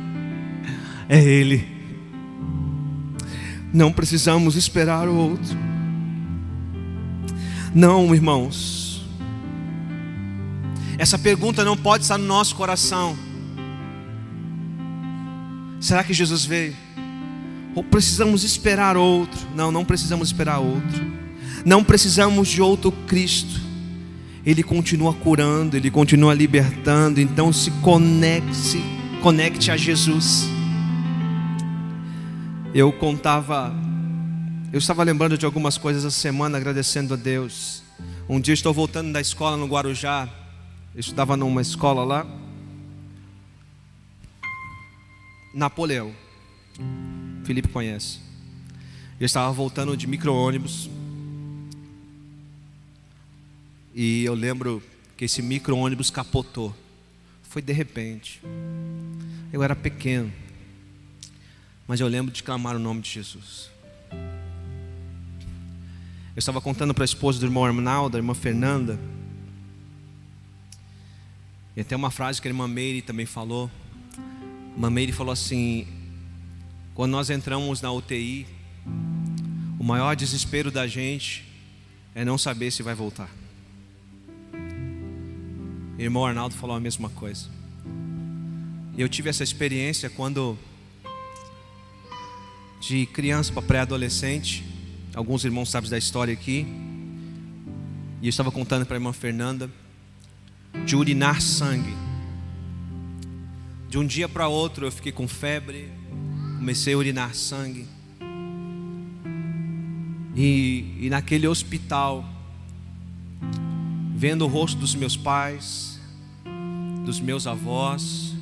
[LAUGHS] é ele. Não precisamos esperar o outro. Não, irmãos. Essa pergunta não pode estar no nosso coração. Será que Jesus veio? Ou precisamos esperar outro? Não, não precisamos esperar outro. Não precisamos de outro Cristo. Ele continua curando, ele continua libertando. Então se conecte, conecte a Jesus. Eu contava, eu estava lembrando de algumas coisas essa semana, agradecendo a Deus. Um dia estou voltando da escola no Guarujá. Eu estudava numa escola lá. Napoleão. Felipe conhece. Eu estava voltando de micro-ônibus. E eu lembro que esse micro-ônibus capotou. Foi de repente. Eu era pequeno. Mas eu lembro de clamar o nome de Jesus. Eu estava contando para a esposa do irmão Arnaldo, da irmã Fernanda. E até uma frase que a irmã Meire também falou. Mameire falou assim: quando nós entramos na UTI, o maior desespero da gente é não saber se vai voltar. O irmão Arnaldo falou a mesma coisa. Eu tive essa experiência quando, de criança para pré-adolescente, alguns irmãos sabem da história aqui, e eu estava contando para a irmã Fernanda, de urinar sangue. De um dia para outro eu fiquei com febre, comecei a urinar sangue. E, e naquele hospital, vendo o rosto dos meus pais, dos meus avós,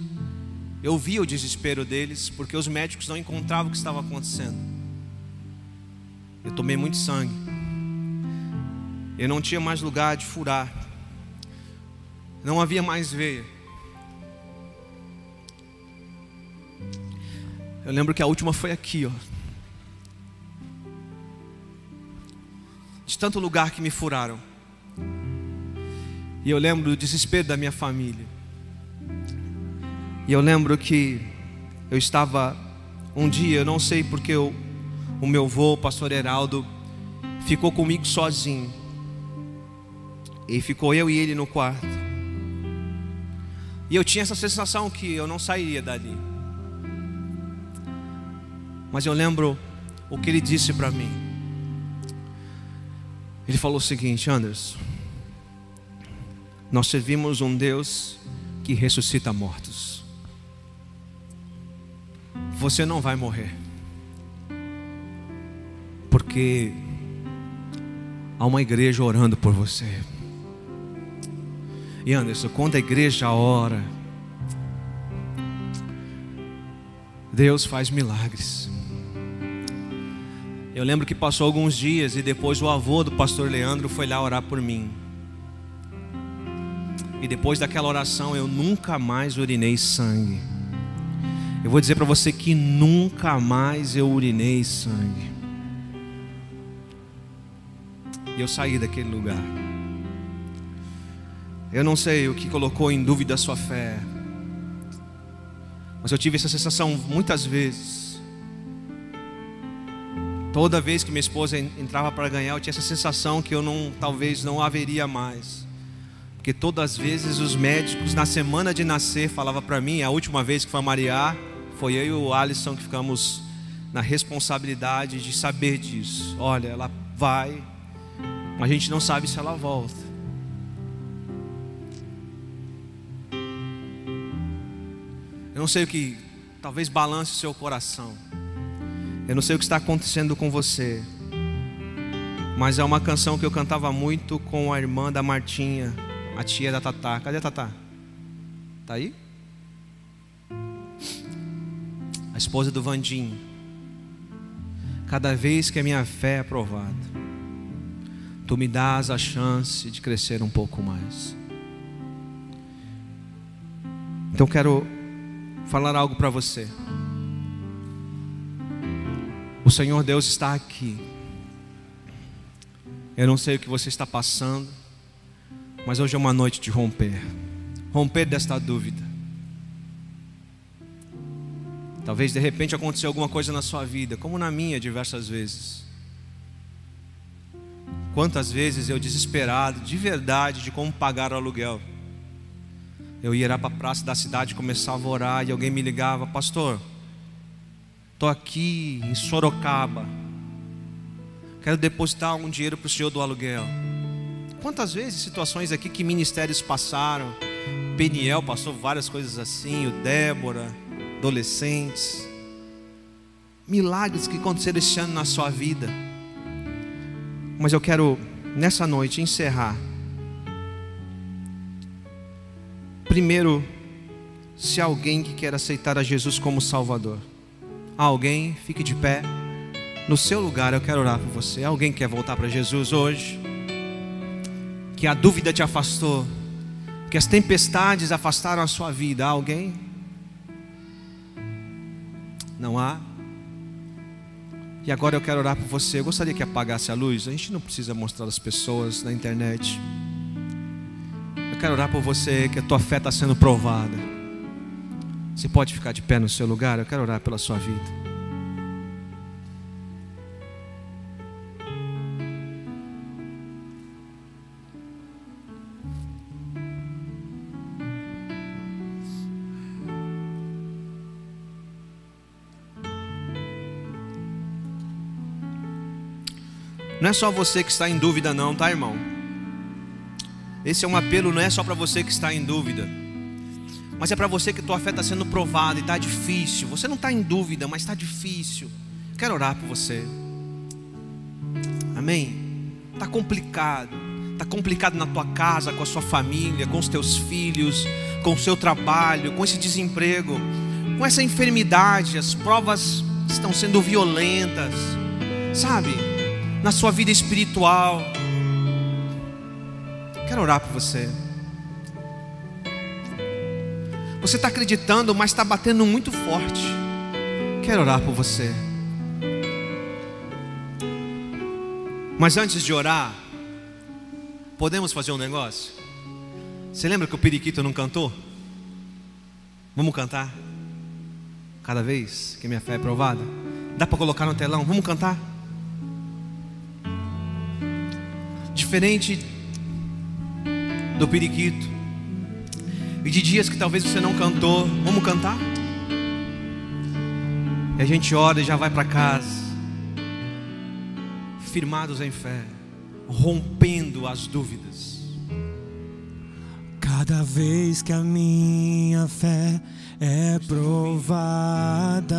eu via o desespero deles, porque os médicos não encontravam o que estava acontecendo. Eu tomei muito sangue. Eu não tinha mais lugar de furar. Não havia mais veia. Eu lembro que a última foi aqui, ó. De tanto lugar que me furaram. E eu lembro do desespero da minha família. E eu lembro que Eu estava um dia, eu não sei porque eu, o meu avô, o pastor Heraldo, ficou comigo sozinho. E ficou eu e ele no quarto. E eu tinha essa sensação que eu não sairia dali. Mas eu lembro o que ele disse para mim. Ele falou o seguinte: Anderson, nós servimos um Deus que ressuscita mortos. Você não vai morrer, porque há uma igreja orando por você. E Anderson, quando a igreja ora, Deus faz milagres. Eu lembro que passou alguns dias e depois o avô do pastor Leandro foi lá orar por mim. E depois daquela oração eu nunca mais urinei sangue. Eu vou dizer para você que nunca mais eu urinei sangue. E eu saí daquele lugar. Eu não sei o que colocou em dúvida a sua fé. Mas eu tive essa sensação muitas vezes. Toda vez que minha esposa entrava para ganhar, eu tinha essa sensação que eu não, talvez não haveria mais. Porque todas as vezes os médicos, na semana de nascer, falavam para mim, a última vez que foi a Maria, foi eu e o Alisson que ficamos na responsabilidade de saber disso. Olha, ela vai, mas a gente não sabe se ela volta. Eu não sei o que, talvez balance o seu coração. Eu não sei o que está acontecendo com você. Mas é uma canção que eu cantava muito com a irmã da Martinha, a tia da Tatá. Cadê a Tatá? Tá aí? Esposa do Vandim. Cada vez que a minha fé é aprovada, tu me dás a chance de crescer um pouco mais. Então quero falar algo para você. O Senhor Deus está aqui. Eu não sei o que você está passando, mas hoje é uma noite de romper romper desta dúvida. Talvez de repente aconteceu alguma coisa na sua vida, como na minha diversas vezes. Quantas vezes eu desesperado, de verdade, de como pagar o aluguel. Eu ia para a praça da cidade, começava a orar e alguém me ligava, pastor, estou aqui em Sorocaba, quero depositar um dinheiro para o senhor do aluguel. Quantas vezes situações aqui que ministérios passaram, Peniel passou várias coisas assim, o Débora, adolescentes, milagres que aconteceram este ano na sua vida. Mas eu quero nessa noite encerrar Primeiro, se alguém que quer aceitar a Jesus como Salvador, alguém, fique de pé. No seu lugar, eu quero orar por você. Alguém quer voltar para Jesus hoje? Que a dúvida te afastou, que as tempestades afastaram a sua vida. Alguém? Não há? E agora eu quero orar por você. Eu gostaria que apagasse a luz. A gente não precisa mostrar as pessoas na internet. Eu quero orar por você que a tua fé está sendo provada. Você pode ficar de pé no seu lugar? Eu quero orar pela sua vida. Não é só você que está em dúvida, não, tá, irmão? Esse é um apelo, não é só para você que está em dúvida, mas é para você que tua fé está sendo provada e está difícil. Você não está em dúvida, mas está difícil. Quero orar por você. Amém? Está complicado. Está complicado na tua casa, com a sua família, com os teus filhos, com o seu trabalho, com esse desemprego, com essa enfermidade. As provas estão sendo violentas, sabe? na sua vida espiritual. Quero orar por você. Você está acreditando, mas está batendo muito forte. Quero orar por você. Mas antes de orar, podemos fazer um negócio? Você lembra que o periquito não cantou? Vamos cantar? Cada vez que minha fé é provada? Dá para colocar no telão? Vamos cantar? Diferente do periquito e de dias que talvez você não cantou, vamos cantar? E a gente ora e já vai para casa, firmados em fé, rompendo as dúvidas. Cada vez que a minha fé é provada.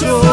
show.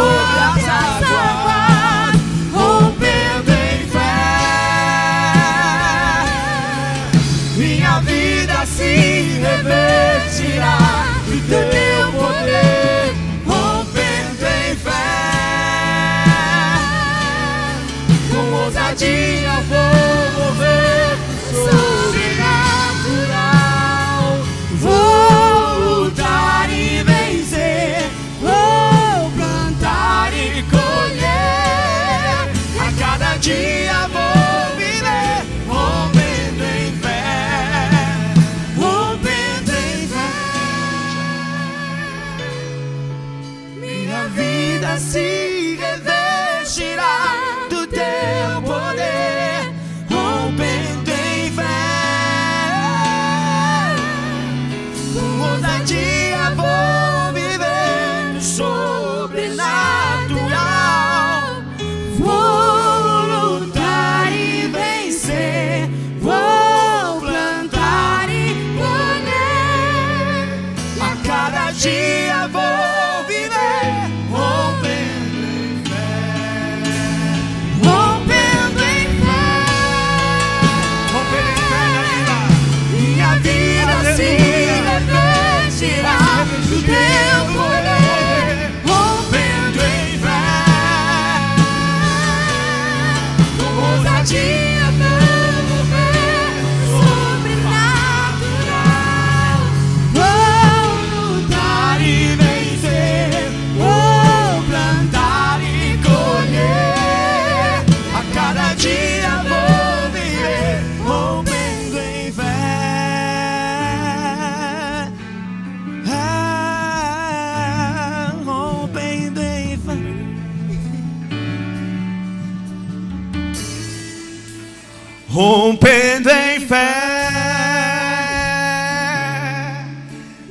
Rompendo em fé.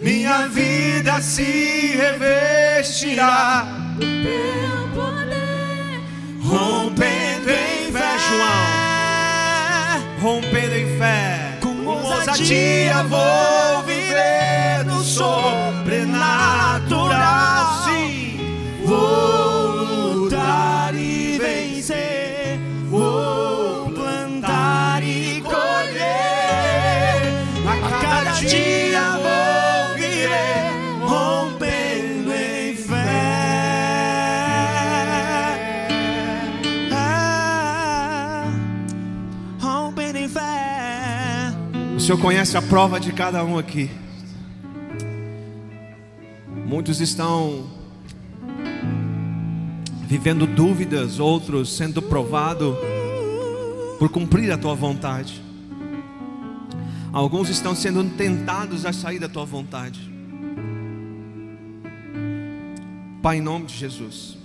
Minha vida se revestirá, Teu poder. rompendo em fé, João. Rompendo em fé, com ousadia vou viver no sobrenatural. Sim, vou lutar e vencer, O Senhor conhece a prova de cada um aqui. Muitos estão vivendo dúvidas, outros sendo provados por cumprir a tua vontade. Alguns estão sendo tentados a sair da tua vontade. Pai, em nome de Jesus.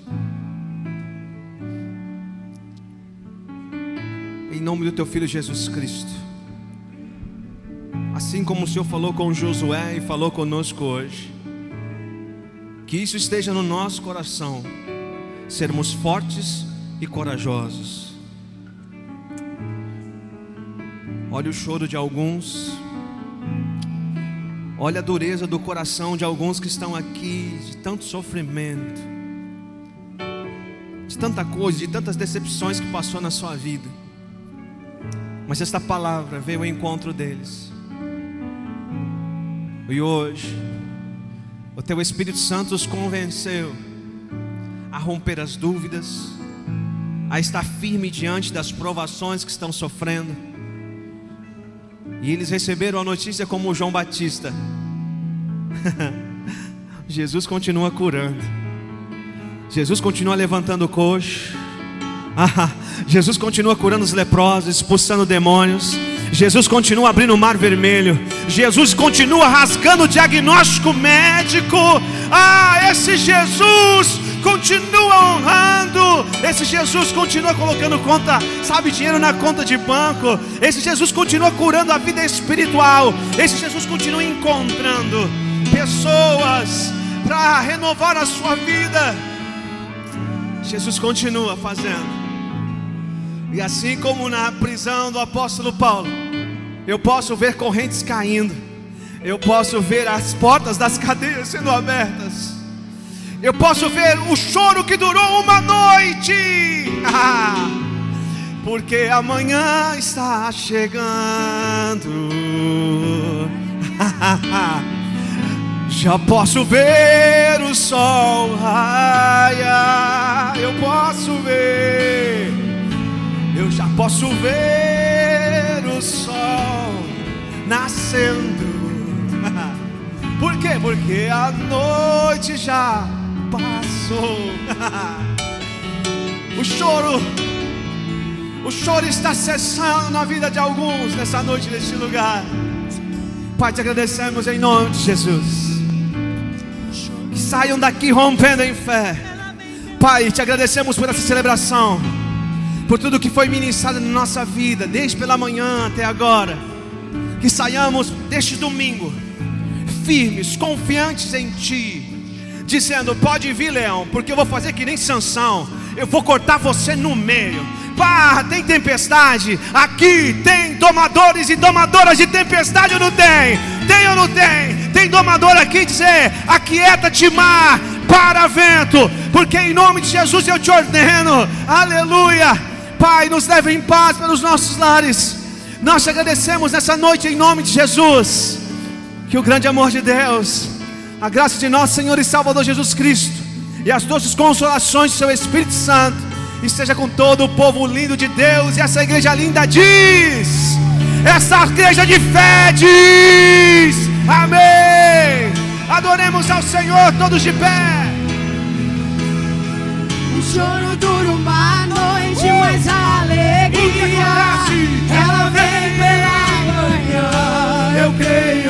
Em nome do teu filho Jesus Cristo. Assim como o Senhor falou com Josué e falou conosco hoje. Que isso esteja no nosso coração. Sermos fortes e corajosos. Olha o choro de alguns. Olha a dureza do coração de alguns que estão aqui, de tanto sofrimento, de tanta coisa, de tantas decepções que passou na sua vida. Mas esta palavra veio ao encontro deles. E hoje, o teu Espírito Santo os convenceu a romper as dúvidas, a estar firme diante das provações que estão sofrendo. E eles receberam a notícia como João Batista. [LAUGHS] Jesus continua curando. Jesus continua levantando o coxo. Ah, [LAUGHS] Jesus continua curando os leprosos, expulsando demônios. Jesus continua abrindo o mar vermelho. Jesus continua rasgando o diagnóstico médico. Ah, esse Jesus continua honrando. Esse Jesus continua colocando conta, sabe, dinheiro na conta de banco. Esse Jesus continua curando a vida espiritual. Esse Jesus continua encontrando pessoas para renovar a sua vida. Jesus continua fazendo. E assim como na prisão do apóstolo Paulo, eu posso ver correntes caindo, eu posso ver as portas das cadeias sendo abertas, eu posso ver o choro que durou uma noite, [LAUGHS] porque amanhã está chegando. [LAUGHS] Já posso ver o sol raiar, eu posso ver. Eu já posso ver o sol nascendo. [LAUGHS] Por quê? Porque a noite já passou. [LAUGHS] O choro, o choro está cessando na vida de alguns nessa noite neste lugar. Pai, te agradecemos em nome de Jesus. Que saiam daqui rompendo em fé. Pai, te agradecemos por essa celebração por tudo que foi ministrado na nossa vida, desde pela manhã até agora. Que saiamos deste domingo, firmes, confiantes em Ti, dizendo: Pode vir, leão, porque eu vou fazer que nem Sansão, eu vou cortar você no meio. Pá, tem tempestade? Aqui tem domadores e domadoras de tempestade ou não tem? Tem ou não tem? Tem domador aqui dizer: Aquieta-te, mar, para vento, porque em nome de Jesus eu te ordeno, aleluia. Pai, nos leve em paz pelos nossos lares. Nós te agradecemos nessa noite em nome de Jesus. Que o grande amor de Deus, a graça de nosso Senhor e Salvador Jesus Cristo e as doces consolações do seu Espírito Santo esteja com todo o povo lindo de Deus. E essa igreja linda diz: essa igreja de fé diz: Amém. Adoremos ao Senhor todos de pé choro dura uma noite, uh! mas a alegria ela vem pela manhã. Eu creio.